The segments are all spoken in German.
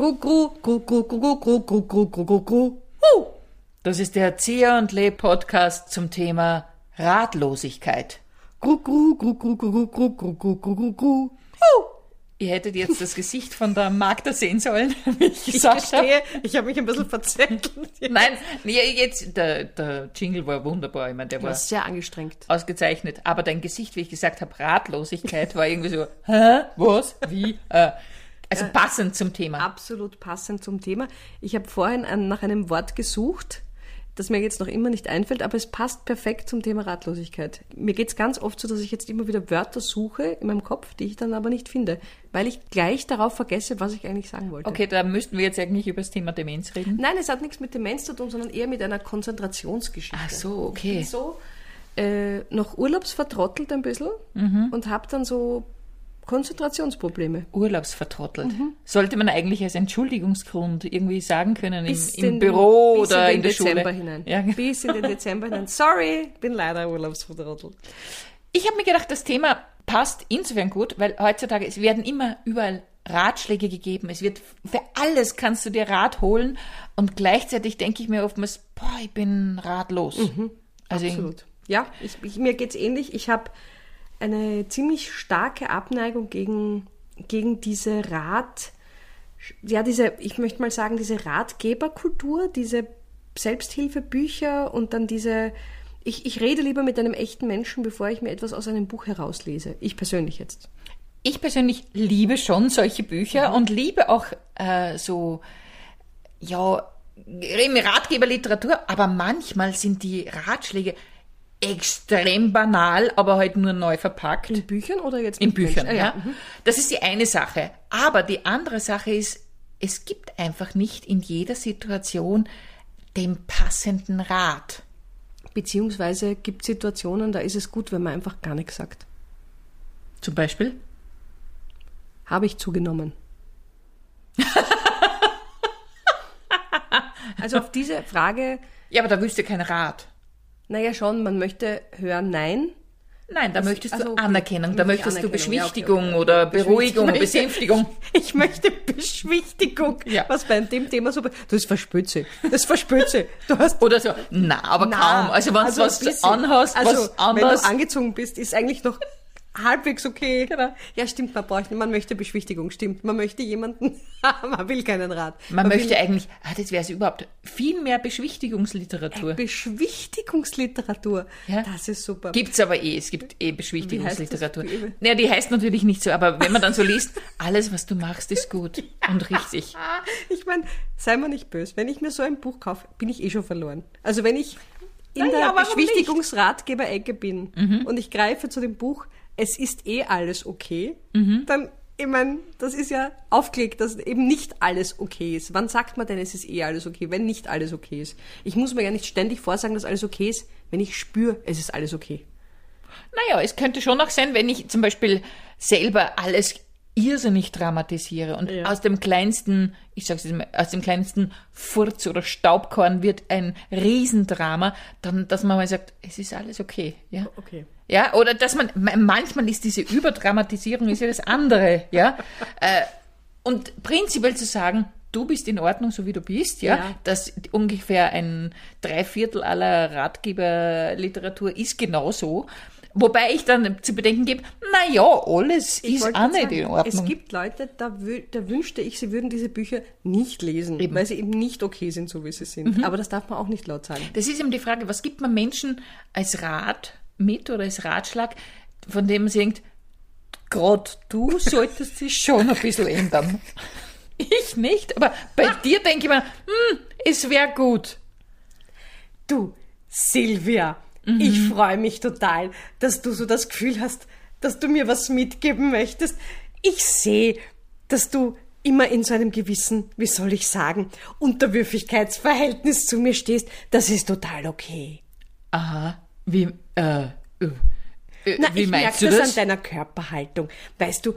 Gru, gru, gru, gru, gru, gru, gru, gru, gru, gru, gru. Huh. Das ist der Zieher und Leb Podcast zum Thema Ratlosigkeit. Gru, gru, gru, gru, gru, gru, gru, gru, gru, gru, gru. Huh. Ihr hättet jetzt das Gesicht von der Magda sehen sollen, wie ich Ich gesagt habe. verstehe, ich habe mich ein bisschen verzettelt. Nein, jetzt, der, der Jingle war wunderbar, ich meine, der Du war sehr angestrengt. ausgezeichnet. Aber dein Gesicht, wie ich gesagt habe, Ratlosigkeit, war irgendwie so, hä, was, wie, äh, also passend zum Thema. Absolut passend zum Thema. Ich habe vorhin nach einem Wort gesucht, das mir jetzt noch immer nicht einfällt, aber es passt perfekt zum Thema Ratlosigkeit. Mir geht es ganz oft so, dass ich jetzt immer wieder Wörter suche in meinem Kopf, die ich dann aber nicht finde, weil ich gleich darauf vergesse, was ich eigentlich sagen wollte. Okay, da müssten wir jetzt eigentlich über das Thema Demenz reden. Nein, es hat nichts mit Demenz zu tun, sondern eher mit einer Konzentrationsgeschichte. Ach so, okay. so äh, noch urlaubsvertrottelt ein bisschen Mhm. und habe dann so Konzentrationsprobleme. Urlaubsvertrottelt. Sollte man eigentlich als Entschuldigungsgrund irgendwie sagen können im, im den- Büro oder in in, der Schule? Dezember hinein. Ja. Bis in den Dezember hinein. Sorry, bin leider urlaubsvertrottelt. Ich habe mir gedacht, das Thema passt insofern gut, weil heutzutage, es werden immer überall Ratschläge gegeben. Es wird, für alles kannst du dir Rat holen und gleichzeitig denke ich mir oftmals, boah, ich bin ratlos. also Absolut. Ja, ich, ich, mir geht's ähnlich. Ich habe eine ziemlich starke Abneigung gegen, gegen diese Rat, ja, diese, ich möchte mal sagen, diese Ratgeberkultur, diese Selbsthilfebücher und dann diese, ich, ich rede lieber mit einem echten Menschen, bevor ich mir etwas aus einem Buch herauslese. Ich persönlich jetzt. Ich persönlich liebe schon solche Bücher und liebe auch äh, so, ja, Ratgeberliteratur, aber manchmal sind die Ratschläge extrem banal, aber halt nur neu verpackt. In Büchern oder jetzt In Büchern, Menschen? ja. Ah, mhm. Das ist die eine Sache. Aber die andere Sache ist, es gibt einfach nicht in jeder Situation den passenden Rat. Beziehungsweise gibt Situationen, da ist es gut, wenn man einfach gar nichts sagt. Zum Beispiel? Habe ich zugenommen. also auf diese Frage, Ja, aber da willst du keinen Rat. Naja schon, man möchte hören Nein. Nein, da möchtest also, du. Anerkennung, da Möchte möchtest du Anerkennung, ja, okay, Beschwichtigung oder Beruhigung, Beschwichtigung. Besänftigung. Ich möchte Beschwichtigung. Ja. Was bei dem Thema so... Du ist Verspöze. Das ist Verspöze. Du hast... Oder so, na, aber Na, kaum. Also wenn du ein was anhast, also, was anders. Wenn du angezogen bist, ist eigentlich noch halbwegs okay. Genau. Ja, stimmt, man braucht, man möchte Beschwichtigung, stimmt. Man möchte jemanden, man will keinen Rat. Man, möchte will eigentlich, ah, das wäre es überhaupt, viel mehr Beschwichtigungsliteratur. Beschwichtigungsliteratur. Ja. Das ist super. Gibt's aber eh, es gibt eh Beschwichtigungsliteratur. Naja, die heißt natürlich nicht so, aber wenn man dann so liest, alles, was du machst, ist gut und richtig. Ich meine, sei mal nicht böse. Wenn ich mir so ein Buch kaufe, bin ich eh schon verloren. Also wenn ich in Na ja, der? Beschwichtigungsratgeber-Ecke bin Mhm. und ich greife zu dem Buch, es ist eh alles okay, Mhm. dann, ich meine, das ist ja aufgelegt, dass eben nicht alles okay ist. Wann sagt man denn, es ist eh alles okay, wenn nicht alles okay ist? Ich muss mir ja nicht ständig vorsagen, dass alles okay ist, wenn ich spüre, es ist alles okay. Naja, es könnte schon auch sein, wenn ich zum Beispiel selber alles irrsinnig dramatisiere und Ja. aus dem kleinsten, ich sag's jetzt mal, aus dem kleinsten Furz oder Staubkorn wird ein Riesendrama, dann, dass man mal sagt, es ist alles okay, ja. Okay. Ja, oder dass man, ma- manchmal ist diese Überdramatisierung ist ja das andere, ja. äh, und prinzipiell zu sagen, du bist in Ordnung, so wie du bist, ja, Ja. dass ungefähr ein Dreiviertel aller Ratgeberliteratur ist genau so. Wobei ich dann zu bedenken gebe, na ja, alles ist wollte auch nicht sagen, in Ordnung. Es gibt Leute, da, da wünschte ich, sie würden diese Bücher nicht lesen, Eben. Mhm. weil sie eben nicht okay sind, so wie sie sind. Aber das darf man auch nicht laut sagen. Das ist eben die Frage, was gibt man Menschen als Rat mit oder als Ratschlag, von dem man denkt, gerade du solltest dich schon ein bisschen ändern. Ich nicht, aber bei dir denke ich mir, hm, es wäre gut. Du, Silvia, ich freue mich total, dass du so das Gefühl hast, dass du mir was mitgeben möchtest. Ich sehe, dass du immer in so einem gewissen, wie soll ich sagen, Unterwürfigkeitsverhältnis zu mir stehst. Das ist total okay. Aha, wie, äh, äh, äh, Na, wie ich meinst merke du das, das? an deiner Körperhaltung. Weißt du,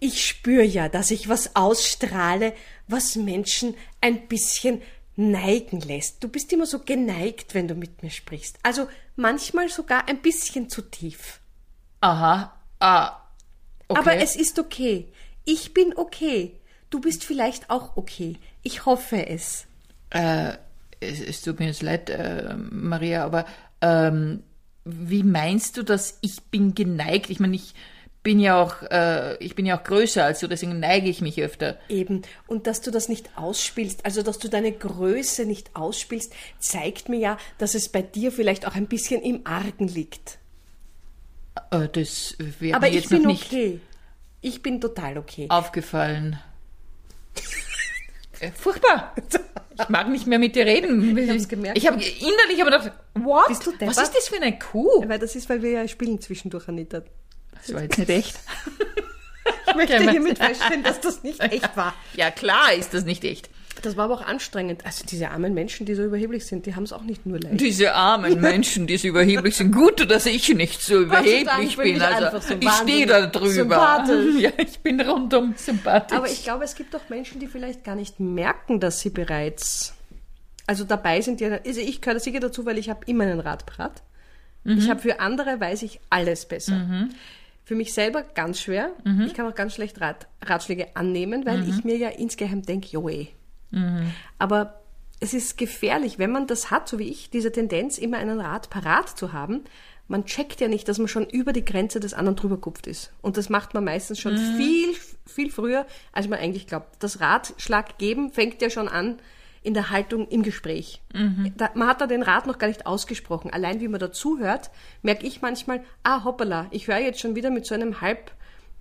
ich spüre ja, dass ich was ausstrahle, was Menschen ein bisschen neigen lässt. Du bist immer so geneigt, wenn du mit mir sprichst. Also manchmal sogar ein bisschen zu tief. Aha, ah, okay. Aber es ist okay. Ich bin okay. Du bist vielleicht auch okay. Ich hoffe es. Äh, es, es tut mir jetzt leid, äh, Maria, aber ähm, wie meinst du das? Ich bin geneigt. Ich meine, ich bin ja auch, äh, ich bin ja auch größer als du, deswegen neige ich mich öfter. Eben. Und dass du das nicht ausspielst, also dass du deine Größe nicht ausspielst, zeigt mir ja, dass es bei dir vielleicht auch ein bisschen im Argen liegt. Äh, das wäre Aber mir ich jetzt bin noch nicht okay. Ich bin total okay. aufgefallen. Äh, Furchtbar. Ich mag nicht mehr mit dir reden. Ich hab's gemerkt. Ich habe innerlich aber gedacht, what? Was ist das für eine Kuh? Weil das ist, weil wir ja spielen zwischendurch, Anita. Das war jetzt nicht echt. Ich möchte hiermit feststellen, dass das nicht echt war. Ja, klar ist das nicht echt. Das war aber auch anstrengend. Also diese armen Menschen, die so überheblich sind, die haben es auch nicht nur leicht. Diese armen Menschen, die so überheblich sind. Gut, dass ich nicht so überheblich bin ich Also, so ich stehe da drüber. Ja, ich bin rundum sympathisch. Aber ich glaube, es gibt auch Menschen, die vielleicht gar nicht merken, dass sie bereits, also dabei sind. Die, also ich gehöre sicher dazu, weil ich habe immer einen Rat parat. Ich habe für andere weiß ich alles besser. Für mich selber ganz schwer. Ich kann auch ganz schlecht Rat, Ratschläge annehmen, weil ich mir ja insgeheim denke, jo eh. Aber es ist gefährlich, wenn man das hat, so wie ich, diese Tendenz, immer einen Rat parat zu haben. Man checkt ja nicht, dass man schon über die Grenze des anderen drüber kupft ist. Und das macht man meistens schon viel, viel früher, als man eigentlich glaubt. Das Ratschlag geben fängt ja schon an in der Haltung im Gespräch. Da, man hat da den Rat noch gar nicht ausgesprochen. Allein wie man dazuhört, merke ich manchmal, ah hoppala, ich höre jetzt schon wieder mit so einem halb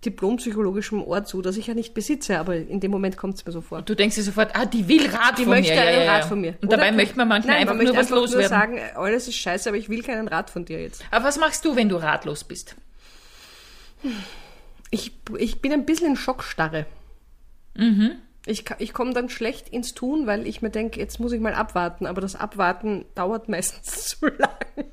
diplompsychologischen Ohr zu, das ich ja nicht besitze, aber in dem Moment kommt es mir so vor. du denkst dir sofort, ah, die will Rat Die von möchte mir. Ja, einen ja, ja. Rat von mir. Und Oder- dabei möchte man manchmal Nein, einfach man nur möchte was loswerden. nur sagen, alles ist scheiße, aber ich will keinen Rat von dir jetzt. Aber was machst du, wenn du ratlos bist? Ich, ich bin ein bisschen in Schockstarre. Mhm. Ich, ich komme dann schlecht ins Tun, weil ich mir denke, jetzt muss ich mal abwarten, aber das Abwarten dauert meistens zu lange.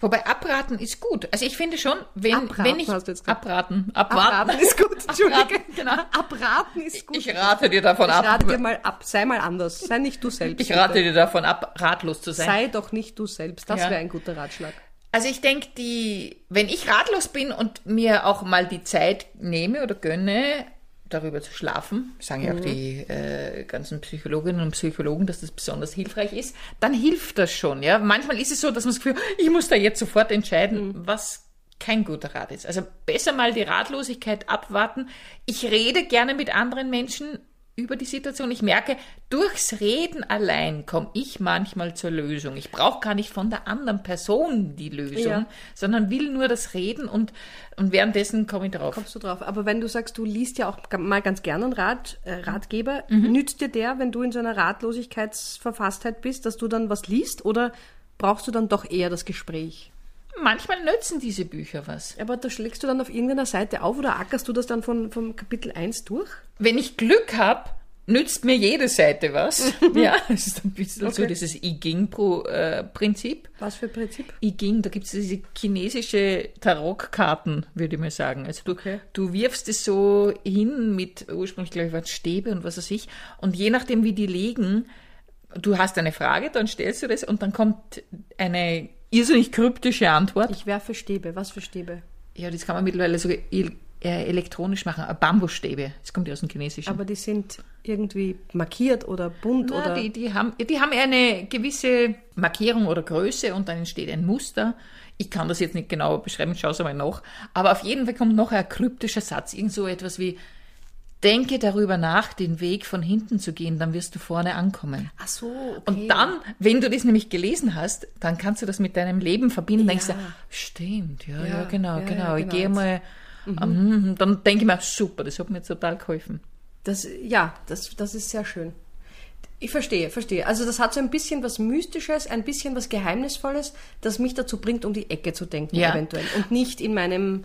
Wobei abraten ist gut. Also ich finde schon, wenn, Abraten, wenn ich abraten, abwarten, Abraten ist gut, Entschuldige. Abraten, genau. Abraten ist gut. Ich rate dir davon Ich ab. rate dir mal ab, sei mal anders. Sei nicht du selbst. ich rate bitte. dir davon ab, ratlos zu sein. Sei doch nicht du selbst. Das Ja. wäre ein guter Ratschlag. Also ich denke, die, wenn ich ratlos bin und mir auch mal die Zeit nehme oder gönne, darüber zu schlafen, sagen ja auch die äh, ganzen Psychologinnen und Psychologen, dass das besonders hilfreich ist, dann hilft das schon. Ja, manchmal ist es so, dass man das Gefühl, ich muss da jetzt sofort entscheiden, was kein guter Rat ist. Also besser mal die Ratlosigkeit abwarten. Ich rede gerne mit anderen Menschen über die Situation. Ich merke, durchs Reden allein komme ich manchmal zur Lösung. Ich brauche gar nicht von der anderen Person die Lösung, Ja. sondern will nur das Reden und, und währenddessen komme ich drauf. Kommst du drauf? Aber wenn du sagst, du liest ja auch mal ganz gerne einen Rat, äh, Ratgeber, Mhm. nützt dir der, wenn du in so einer Ratlosigkeitsverfasstheit bist, dass du dann was liest oder brauchst du dann doch eher das Gespräch? Manchmal nützen diese Bücher was. Aber da schlägst du dann auf irgendeiner Seite auf oder ackerst du das dann von, vom Kapitel 1 durch? Wenn ich Glück habe, nützt mir jede Seite was. ja, es ist ein bisschen so Okay. dieses I Ging-Prinzip. Was für Prinzip? I Ging, da gibt es diese chinesische Tarotkarten, würde ich mal sagen. Also du, Okay. du wirfst es so hin mit, ursprünglich glaube ich waren Stäbe und was weiß ich. Und je nachdem, wie die liegen, du hast eine Frage, dann stellst du das und dann kommt eine irrsinnig kryptische Antwort. Ich werfe Stäbe. Was für Stäbe? Ja, das kann man mittlerweile sogar el- äh, elektronisch machen. Äh, Bambusstäbe. Das kommt ja aus dem Chinesischen. Aber die sind irgendwie markiert oder bunt Na, oder. die, die, haben, die haben eine gewisse Markierung oder Größe und dann entsteht ein Muster. Ich kann das jetzt nicht genau beschreiben, schau es einmal nach. Aber auf jeden Fall kommt noch ein kryptischer Satz, irgend so etwas wie, denke darüber nach, den Weg von hinten zu gehen, dann wirst du vorne ankommen. Ach so, okay. Und dann, wenn du das nämlich gelesen hast, dann kannst du das mit deinem Leben verbinden. Denkst du, Ja. stimmt, ja, ja, Ja, genau, ja, genau. ja, Ich genau. gehe mal, ähm, dann denke ich mir, super, das hat mir total geholfen. Das, ja, das, das ist sehr schön. Ich verstehe, verstehe. Also das hat so ein bisschen was Mystisches, ein bisschen was Geheimnisvolles, das mich dazu bringt, um die Ecke zu denken Ja. eventuell. Und nicht in meinem,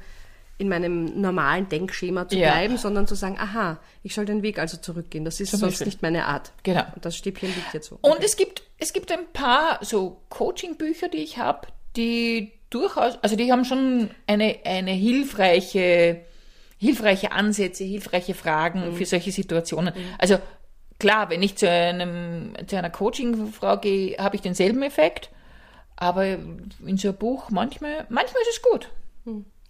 in meinem normalen Denkschema zu Ja. bleiben, sondern zu sagen, aha, ich soll den Weg also zurückgehen. Das ist Zum sonst Beispiel. nicht meine Art. Genau. Und das Stäbchen liegt jetzt so. Und es gibt, es gibt ein paar so Coaching-Bücher, die ich habe, die durchaus, also die haben schon eine, eine hilfreiche, hilfreiche Ansätze, hilfreiche Fragen für solche Situationen. Also klar, wenn ich zu einem, zu einer Coaching-Frau gehe, habe ich denselben Effekt. Aber in so einem Buch manchmal, manchmal ist es gut.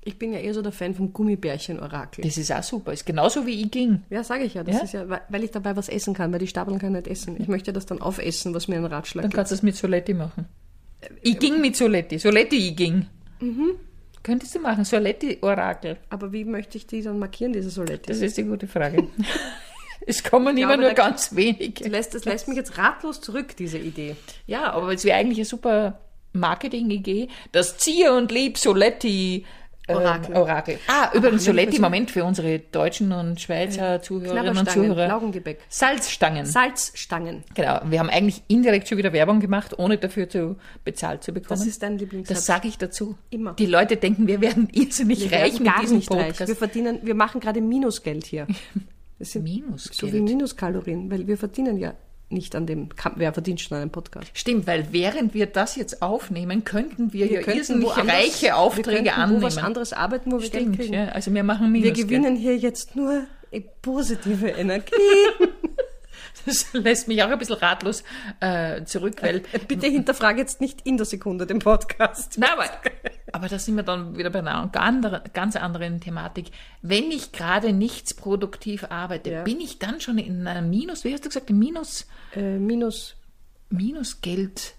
Ich bin ja eher so der Fan vom Gummibärchen-Orakel. Das ist auch super. Ist genauso wie ich ging. Ja, sage ich ja. Das Ja? ist ja, weil- ich dabei was essen kann, weil die Stapeln kann ich nicht essen. Ich möchte das dann aufessen, was mir einen Ratschlag Dann gibt. kannst du das mit Soletti machen. Ich ging mit Soletti. Soletti, ich ging. Könntest du machen. Soletti-Orakel. Aber wie möchte ich die dann markieren, diese Soletti? Das ist die gute Frage. es kommen immer glaube, nur ganz wenige. Das lässt, das lässt mich jetzt ratlos zurück, diese Idee. Ja, aber es wäre eigentlich eine super Marketing-Idee. Das Zier und Lieb Soletti ähm, Orakel. Orakel. Ah, übrigens Soletti, Moment, für unsere deutschen und Schweizer Zuhörerinnen und Zuhörer. Laugengebäck. Salzstangen. Salzstangen. genau. Wir haben eigentlich indirekt schon wieder Werbung gemacht, ohne dafür zu bezahlt zu bekommen. Das ist dein Das Lieblingssatz. sage ich dazu. Immer. Die Leute denken, wir werden irrsinnig wir reich werden mit gar diesem nicht reich. Podcast. Wir verdienen, wir machen gerade Minusgeld hier. Das sind Minusgeld. So wie Minuskalorien, weil wir verdienen ja nicht an dem, wer verdient schon an einem Podcast? Stimmt, weil während wir das jetzt aufnehmen, könnten wir, ja könnten irrsinnig reiche wir Aufträge könnten annehmen. wo was anderes arbeiten, wo wir Stimmt, Geld kriegen. ja. Also wir machen Wir Minusgeld. gewinnen hier jetzt nur äh, positive Energie. Das lässt mich auch ein bisschen ratlos äh, zurück, weil Bitte hinterfrage jetzt nicht in der Sekunde den Podcast. Na, aber, aber da sind wir dann wieder bei einer ganz anderen Thematik. Wenn ich gerade nichts produktiv arbeite, Ja. bin ich dann schon in einem Minus, wie hast du gesagt, Minus, Äh, minus. Minusgeld,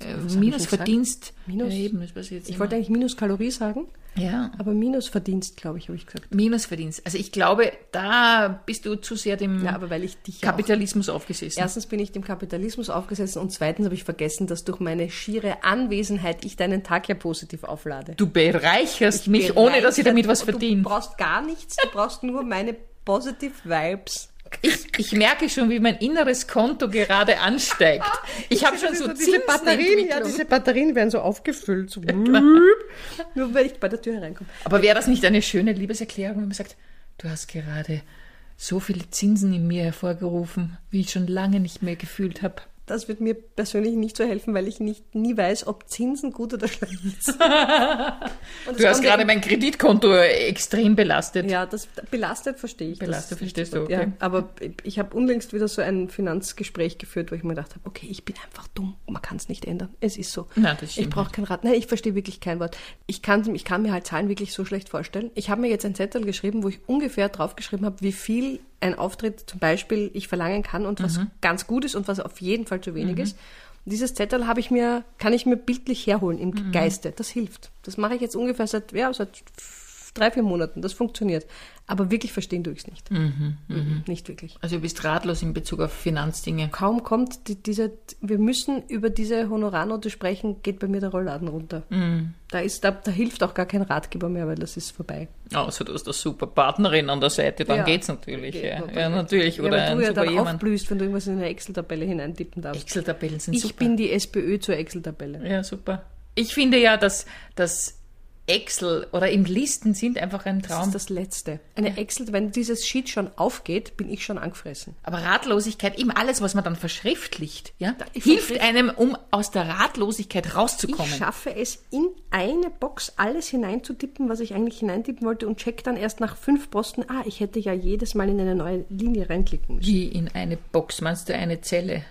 äh, was hab ich Minusverdienst. Minus- eben, ich Ich wollte eigentlich Minuskalorie sagen, mehr. Ja, aber Minusverdienst, glaube ich, habe ich gesagt. Minusverdienst. Also ich glaube, da bist du zu sehr dem Ja, aber weil ich dich ja auch Kapitalismus aufgesessen. Erstens bin ich dem Kapitalismus aufgesessen und zweitens habe ich vergessen, dass durch meine schiere Anwesenheit ich deinen Tag ja positiv auflade. Du bereicherst mich, ohne dass ich damit was Du verdiene. brauchst gar nichts, du brauchst nur meine positive Vibes. Ich, ich merke schon, wie mein inneres Konto gerade ansteigt. Ich habe schon so Zinsentwicklung. Batterien werden so aufgefüllt. So nur weil ich bei der Tür hereinkomme. Aber wäre das nicht eine schöne Liebeserklärung, wenn man sagt, du hast gerade so viele Zinsen in mir hervorgerufen, wie ich schon lange nicht mehr gefühlt habe. Das wird mir persönlich nicht so helfen, weil ich nicht nie weiß, ob Zinsen gut oder schlecht sind. Du hast gerade mein Kreditkonto extrem belastet. Ja, das belastet verstehe ich. Belastet verstehst du, okay. Ja, aber ich habe unlängst wieder so ein Finanzgespräch geführt, wo ich mir gedacht habe, okay, ich bin einfach dumm, man kann es nicht ändern. Es ist so. Nein, das ich stimmt brauche kein Rat. Nein, ich verstehe wirklich kein Wort. Ich kann, ich kann mir halt Zahlen wirklich so schlecht vorstellen. Ich habe mir jetzt einen Zettel geschrieben, wo ich ungefähr draufgeschrieben habe, wie viel ein Auftritt zum Beispiel ich verlangen kann und Mhm. was ganz gut ist und was auf jeden Fall zu wenig ist. Und dieses Zettel habe ich mir, kann ich mir bildlich herholen im Mhm. Geiste. Das hilft. Das mache ich jetzt ungefähr seit, ja, seit drei, vier Monaten. Das funktioniert. Aber wirklich verstehen tue ich es nicht. Mhm, Mhm, Nicht wirklich. Also du bist ratlos in Bezug auf Finanzdinge. Kaum kommt die, diese, wir müssen über diese Honorarnote sprechen, geht bei mir der Rollladen runter. Mhm. Da, ist, da, da hilft auch gar kein Ratgeber mehr, weil das ist vorbei. Also du hast eine super Partnerin an der Seite, dann Ja. geht's natürlich. Geht Ja, natürlich. ja natürlich. Ja, Oder weil ein du ja dann jemand. aufblühst, wenn du irgendwas in eine Excel-Tabelle hineintippen darfst. Excel-Tabellen sind Ich super. bin die SPÖ zur Excel-Tabelle. Ja, super. Ich finde ja, dass, dass Excel oder eben Listen sind einfach ein Das Traum. ist das Letzte. Eine Excel, wenn dieses Sheet schon aufgeht, bin ich schon angefressen. Aber Ratlosigkeit, eben alles, was man dann verschriftlicht, ja, ich hilft einem, um aus der Ratlosigkeit rauszukommen. Ich schaffe es, in eine Box alles hineinzutippen, was ich eigentlich hineintippen wollte und check dann erst nach fünf Posten, ah, ich hätte ja jedes Mal in eine neue Linie reinklicken müssen. Wie in eine Box, meinst du eine Zelle?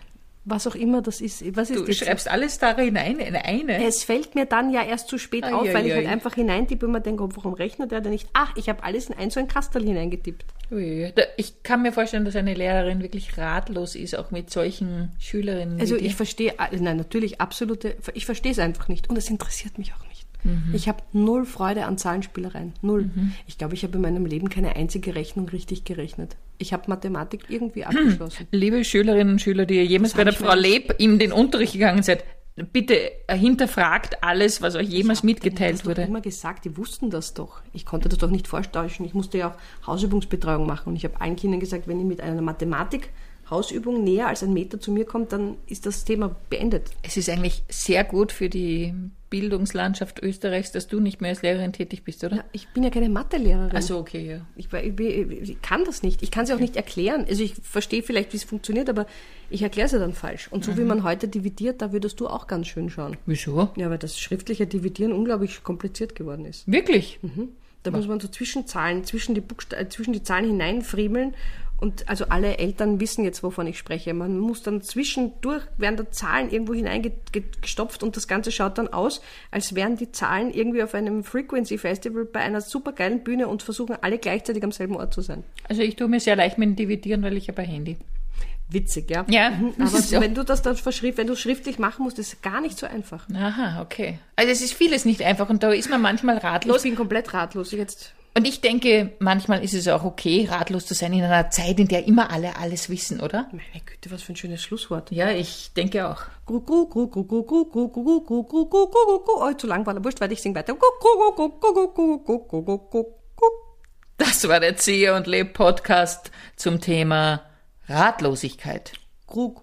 Was auch immer das ist. Was ist Du jetzt? schreibst alles da hinein, in eine. Es fällt mir dann ja erst zu spät Ai, auf, ai, weil ich ai. halt einfach hineintippe und mir denke, oh, warum rechnet er denn nicht? Ach, ich habe alles in ein so ein Kastel hineingetippt. Ich kann mir vorstellen, dass eine Lehrerin wirklich ratlos ist, auch mit solchen Schülerinnen. Also ich verstehe, also nein, natürlich absolute, ich verstehe es einfach nicht und es interessiert mich auch nicht. Mhm. Ich habe null Freude an Zahlenspielereien, null. Ich glaube, ich habe in meinem Leben keine einzige Rechnung richtig gerechnet. Ich habe Mathematik irgendwie abgeschlossen. Liebe Schülerinnen und Schüler, die ihr jemals Das bei der ich Frau Leb in den Unterricht gegangen seid, bitte hinterfragt alles, was euch jemals Ich mitgeteilt habe wurde. immer gesagt, die wussten das doch. Ich konnte das doch nicht vortäuschen. Ich musste ja auch Hausübungsbetreuung machen und ich habe allen Kindern gesagt, wenn ihr mit einer Mathematik Hausübung näher als ein Meter zu mir kommt, dann ist das Thema beendet. Es ist eigentlich sehr gut für die Bildungslandschaft Österreichs, dass du nicht mehr als Lehrerin tätig bist, oder? Ja, ich bin ja keine Mathelehrerin. Also okay, ja. Ich, ich, ich, kann das nicht. Ich kann es ja auch nicht erklären. Also ich verstehe vielleicht, wie es funktioniert, aber ich erkläre es ja dann falsch. Und so wie man heute dividiert, da würdest du auch ganz schön schauen. Wieso? Ja, weil das schriftliche Dividieren unglaublich kompliziert geworden ist. Wirklich? Da muss man so Zwischenzahlen, zwischen die, Buchsta äh, zwischen die Zahlen hineinfriemeln Und also alle Eltern wissen jetzt, wovon ich spreche. Man muss dann zwischendurch, werden da Zahlen irgendwo hineingestopft und das Ganze schaut dann aus, als wären die Zahlen irgendwie auf einem Frequency Festival bei einer supergeilen Bühne und versuchen alle gleichzeitig am selben Ort zu sein. Also ich tue mir sehr leicht mit dem Dividieren, weil ich habe ein Handy. Witzig, ja. Ja, Mhm, Aber so. wenn du das dann verschrift, wenn du schriftlich machen musst, ist es gar nicht so einfach. Aha, okay. Also es ist vieles nicht einfach und da ist man manchmal Ich ratlos. bin komplett ratlos. Jetzt Und ich denke, manchmal ist es auch okay, ratlos zu sein in einer Zeit, in der immer alle alles wissen, oder? Meine Güte, was für ein schönes Schlusswort. Ja, ich denke auch. Gru, gru, gru, gru, gru, gru, gru, gru, gru, gru, gru, gru, gru. Oh, zu lang war der Wurscht, weil ich sing weiter. Das war der Ziehe und Leb Podcast zum Thema Ratlosigkeit. Gru,